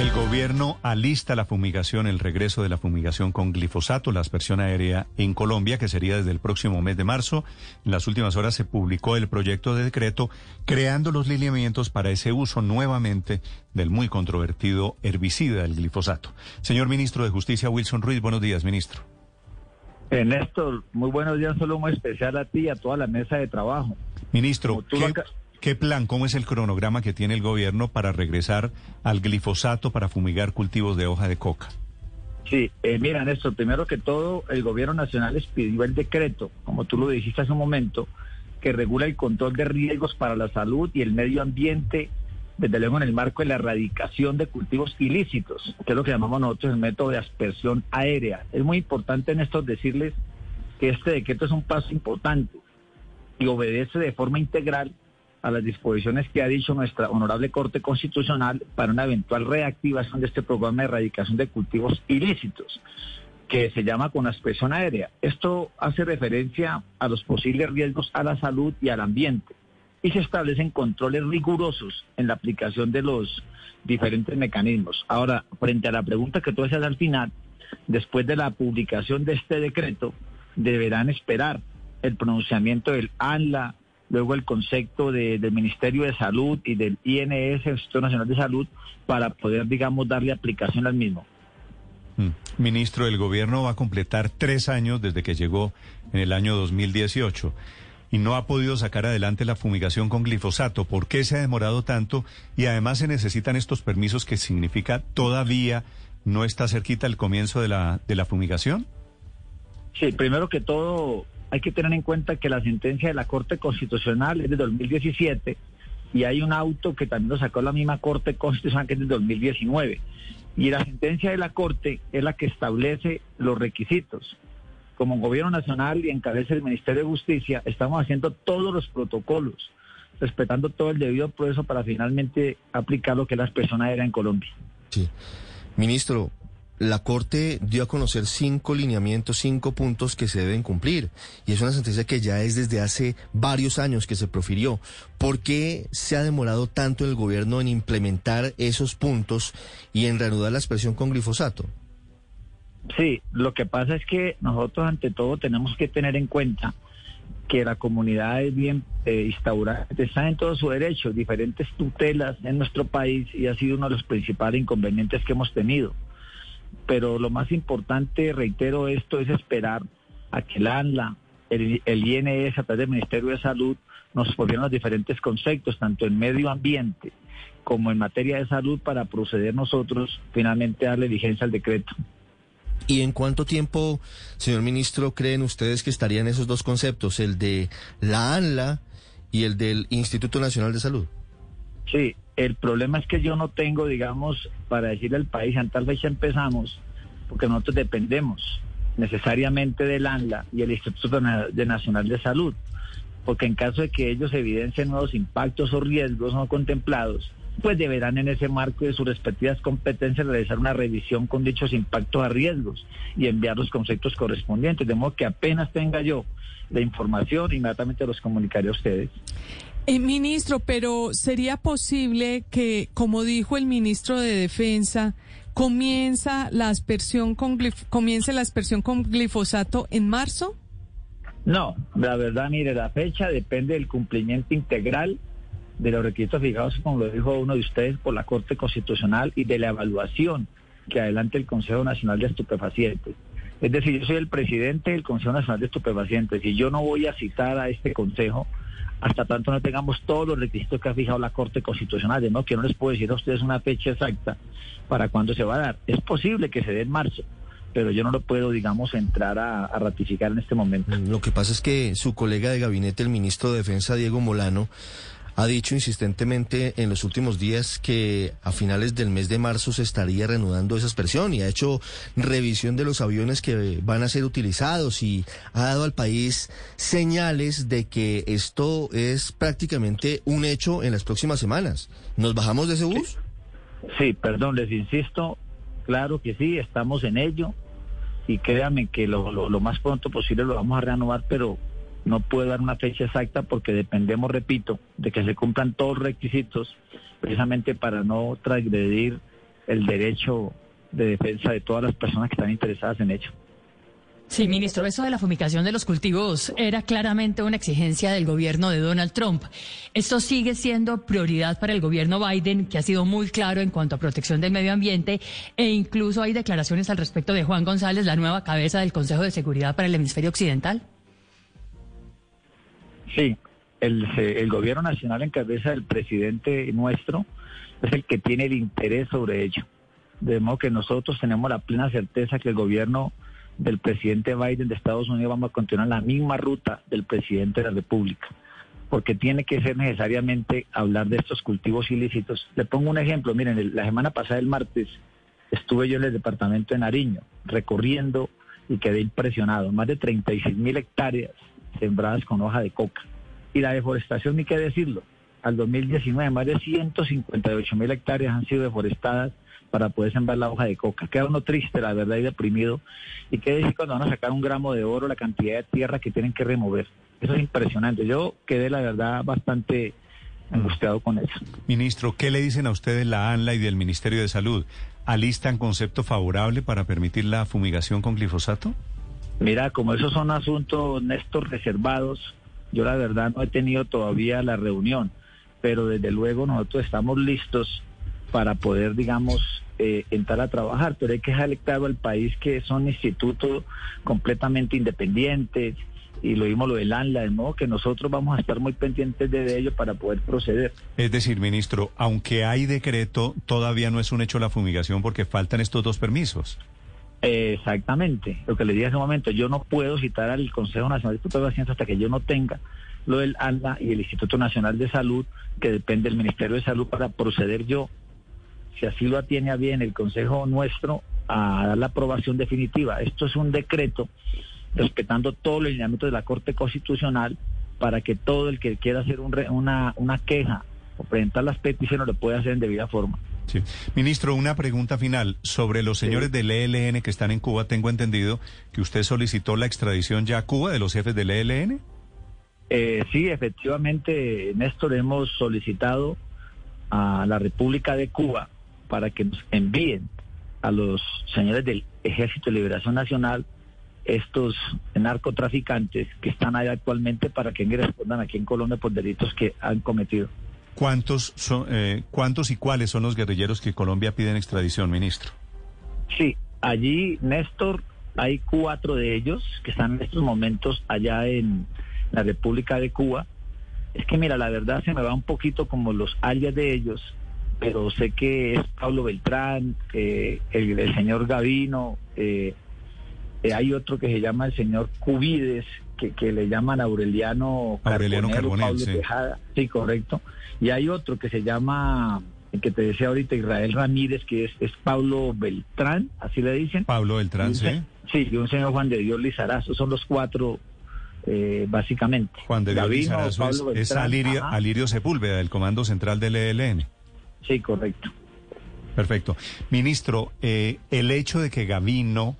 El gobierno alista la fumigación, el regreso de la fumigación con glifosato, la aspersión aérea en Colombia, que sería desde el próximo mes de marzo. En las últimas horas se publicó el proyecto de decreto creando los lineamientos para ese uso nuevamente del muy controvertido herbicida, el glifosato. Señor ministro de Justicia, Wilson Ruiz, buenos días, ministro. Néstor, muy buenos días, solo muy especial a ti y a toda la mesa de trabajo. Ministro, ¿qué, ¿Qué plan, cómo es el cronograma que tiene el gobierno para regresar al glifosato para fumigar cultivos de hoja de coca? Sí, eh, mira, Néstor, primero que todo, el gobierno nacional expidió el decreto, como tú lo dijiste hace un momento, que regula el control de riesgos para la salud y el medio ambiente, desde luego en el marco de la erradicación de cultivos ilícitos, que es lo que llamamos nosotros el método de aspersión aérea. Es muy importante, Néstor, decirles que este decreto es un paso importante y obedece de forma integral a las disposiciones que ha dicho nuestra honorable Corte Constitucional para una eventual reactivación de este programa de erradicación de cultivos ilícitos, que se llama con expresión aérea. Esto hace referencia a los posibles riesgos a la salud y al ambiente y se establecen controles rigurosos en la aplicación de los diferentes mecanismos. Ahora, frente a la pregunta que tú haces al final, después de la publicación de este decreto, deberán esperar el pronunciamiento del ANLA, luego el concepto del Ministerio de Salud y del INS, Instituto Nacional de Salud, para poder, digamos, darle aplicación al mismo. Mm. Ministro, el gobierno va a completar tres años desde que llegó en el año 2018 y no ha podido sacar adelante la fumigación con glifosato. ¿Por qué se ha demorado tanto? Y además se necesitan estos permisos que significa todavía no está cerquita el comienzo de la, de la fumigación. Sí, primero que todo, hay que tener en cuenta que la sentencia de la Corte Constitucional es de 2017 y hay un auto que también lo sacó la misma Corte Constitucional que es de 2019. Y la sentencia de la Corte es la que establece los requisitos. Como Gobierno Nacional y encabeza el Ministerio de Justicia, estamos haciendo todos los protocolos, respetando todo el debido proceso para finalmente aplicar lo que las personas eran en Colombia. Sí. Ministro, la Corte dio a conocer cinco lineamientos, cinco puntos que se deben cumplir. Y es una sentencia que ya es desde hace varios años que se profirió. ¿Por qué se ha demorado tanto el gobierno en implementar esos puntos y en reanudar la expresión con glifosato? Sí, lo que pasa es que nosotros ante todo tenemos que tener en cuenta que la comunidad es bien eh, instaurada, está en todo su derecho, diferentes tutelas en nuestro país y ha sido uno de los principales inconvenientes que hemos tenido pero lo más importante, reitero esto, es esperar a que el ANLA, el, INS a través del Ministerio de Salud nos provean los diferentes conceptos, tanto en medio ambiente como en materia de salud, para proceder nosotros finalmente a darle vigencia al decreto. ¿Y en cuánto tiempo, señor ministro, creen ustedes que estarían esos dos conceptos, el de la ANLA y el del Instituto Nacional de Salud? Sí, el problema es que yo no tengo, digamos, para decirle al país, en tal fecha empezamos, porque nosotros dependemos necesariamente del ANLA y el Instituto Nacional de Salud, porque en caso de que ellos evidencien nuevos impactos o riesgos no contemplados, pues deberán en ese marco de sus respectivas competencias realizar una revisión con dichos impactos a riesgos y enviar los conceptos correspondientes, de modo que apenas tenga yo la información, inmediatamente los comunicaré a ustedes. Eh, ministro, pero ¿sería posible que, como dijo el ministro de Defensa, comienza la aspersión con comience la aspersión con glifosato en marzo? No, la verdad, mire, la fecha depende del cumplimiento integral de los requisitos fijados, como lo dijo uno de ustedes, por la Corte Constitucional y de la evaluación que adelante el Consejo Nacional de Estupefacientes. Es decir, yo soy el presidente del Consejo Nacional de Estupefacientes y yo no voy a citar a este Consejo hasta tanto no tengamos todos los requisitos que ha fijado la Corte Constitucional, modo que no les puedo decir a ustedes una fecha exacta para cuándo se va a dar. Es posible que se dé en marzo, pero yo no lo puedo, digamos, entrar a, ratificar en este momento. Lo que pasa es que su colega de gabinete, el ministro de Defensa, Diego Molano, ha dicho insistentemente en los últimos días que a finales del mes de marzo se estaría reanudando esa expresión y ha hecho revisión de los aviones que van a ser utilizados y ha dado al país señales de que esto es prácticamente un hecho en las próximas semanas. ¿Nos bajamos de ese bus? Sí, perdón, les insisto, claro que sí, estamos en ello y créanme que lo, lo más pronto posible lo vamos a reanudar, pero no puedo dar una fecha exacta porque dependemos, repito, de que se cumplan todos los requisitos precisamente para no transgredir el derecho de defensa de todas las personas que están interesadas en ello. Sí, ministro, eso de la fumigación de los cultivos era claramente una exigencia del gobierno de Donald Trump. ¿Esto sigue siendo prioridad para el gobierno Biden, que ha sido muy claro en cuanto a protección del medio ambiente, e incluso hay declaraciones al respecto de Juan González, la nueva cabeza del Consejo de Seguridad para el Hemisferio Occidental? Sí, el, el gobierno nacional en cabeza del presidente nuestro es el que tiene el interés sobre ello. De modo que nosotros tenemos la plena certeza que el gobierno del presidente Biden de Estados Unidos vamos a continuar la misma ruta del presidente de la República, porque tiene que ser necesariamente hablar de estos cultivos ilícitos. Le pongo un ejemplo, miren, la semana pasada, el martes, estuve yo en el departamento de Nariño, recorriendo y quedé impresionado, más de 36 mil hectáreas sembradas con hoja de coca. Y la deforestación, ni qué decirlo, al 2019 más de 158 mil hectáreas han sido deforestadas para poder sembrar la hoja de coca. Queda uno triste, la verdad, y deprimido. Y qué decir cuando van a sacar un gramo de oro, la cantidad de tierra que tienen que remover. Eso es impresionante. Yo quedé, la verdad, bastante angustiado con eso. Ministro, ¿qué le dicen a ustedes la ANLA y del Ministerio de Salud? ¿Alistan concepto favorable para permitir la fumigación con glifosato? Mira, como esos son asuntos, Néstor, reservados, yo la verdad no he tenido todavía la reunión, pero desde luego nosotros estamos listos para poder, digamos, eh, entrar a trabajar, pero hay que dejar claro al país que son institutos completamente independientes y lo vimos lo del ANLA, de modo que nosotros vamos a estar muy pendientes de ello para poder proceder. Es decir, ministro, aunque hay decreto, todavía no es un hecho la fumigación porque faltan estos dos permisos. Exactamente, lo que le dije hace un momento, yo no puedo citar al Consejo Nacional de Diputados de hasta que yo no tenga lo del ANLA y el Instituto Nacional de Salud, que depende del Ministerio de Salud, para proceder yo si así lo atiene a bien el Consejo nuestro, a dar la aprobación definitiva. Esto es un decreto respetando todos los lineamientos de la Corte Constitucional para que todo el que quiera hacer una, una queja o presentar las peticiones lo pueda hacer en debida forma. Sí. Ministro, una pregunta final. Sobre los señores del ELN que están en Cuba, tengo entendido que usted solicitó la extradición ya a Cuba de los jefes del ELN. Eh, sí, efectivamente, Néstor, hemos solicitado a la República de Cuba para que nos envíen a los señores del Ejército de Liberación Nacional estos narcotraficantes que están ahí actualmente para que respondan aquí en Colombia por delitos que han cometido. ¿Cuántos, son, eh, ¿Cuántos y cuáles son los guerrilleros que Colombia piden extradición, ministro? Sí, allí, Néstor, hay cuatro de ellos que están en estos momentos allá en la República de Cuba. Es que mira, la verdad se me va un poquito como los alias de ellos, pero sé que es Pablo Beltrán, el, señor Gavino, eh, eh, hay otro que se llama el señor Cubides, que, le llaman Aureliano, Aureliano Carbonell, sí. sí, correcto. Y hay otro que se llama, el que te decía ahorita, Israel Ramírez, que es, es Pablo Beltrán, así le dicen. Pablo Beltrán, sí. Sí, y un señor Juan de Dios Lizarazo, son los cuatro eh, básicamente. Juan de Dios Lizarazo es, Alirio, Alirio Sepúlveda, del Comando Central del ELN. Sí, correcto. Perfecto. Ministro, eh, el hecho de que Gavino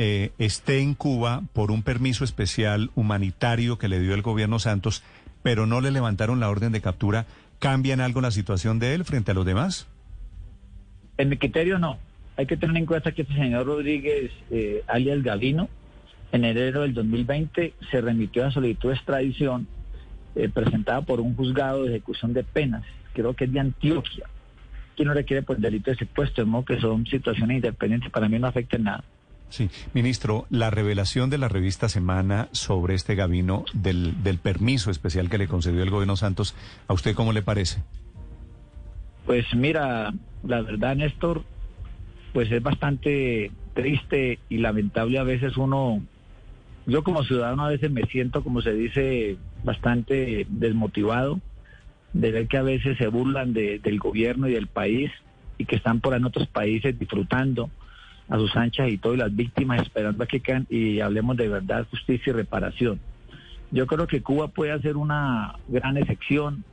eh, esté en Cuba por un permiso especial humanitario que le dio el gobierno Santos, pero no le levantaron la orden de captura, ¿cambia en algo la situación de él frente a los demás? En mi criterio no. Hay que tener en cuenta que este señor Rodríguez, eh, alias Gavino, en enero del 2020 se remitió a solicitud de extradición eh, presentada por un juzgado de ejecución de penas creo que es de Antioquia, que no requiere pues delito de secuestro, de modo que son situaciones independientes, para mí no afecta nada. Sí, ministro, la revelación de la revista Semana sobre este Gabino, del, del permiso especial que le concedió el gobierno Santos, ¿a usted cómo le parece? Pues mira, la verdad, Néstor, pues es bastante triste y lamentable a veces uno, yo como ciudadano a veces me siento, como se dice, bastante desmotivado de ver que a veces se burlan del gobierno y del país y que están por ahí en otros países disfrutando a sus anchas y todas las víctimas esperando a que quedan y hablemos de verdad, justicia y reparación. Yo creo que Cuba puede hacer una gran excepción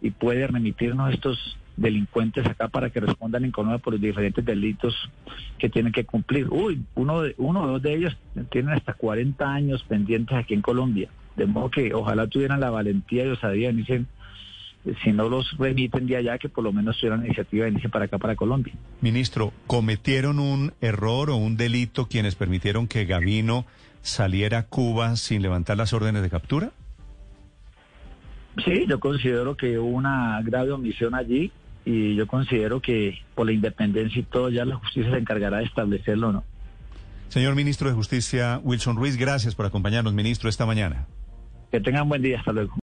y puede remitirnos estos delincuentes acá para que respondan en Colombia por los diferentes delitos que tienen que cumplir. Uy, uno, de, uno o dos de ellos tienen hasta 40 años pendientes aquí en Colombia. De modo que ojalá tuvieran la valentía y osadía y dicen si no los remiten de allá, que por lo menos tuvieran iniciativa de venirse para acá, para Colombia. Ministro, ¿cometieron un error o un delito quienes permitieron que Gavino saliera a Cuba sin levantar las órdenes de captura? Sí, yo considero que hubo una grave omisión allí y yo considero que por la independencia y todo ya la justicia se encargará de establecerlo, ¿no? Señor ministro de Justicia Wilson Ruiz, gracias por acompañarnos, ministro, esta mañana. Que tengan buen día, hasta luego.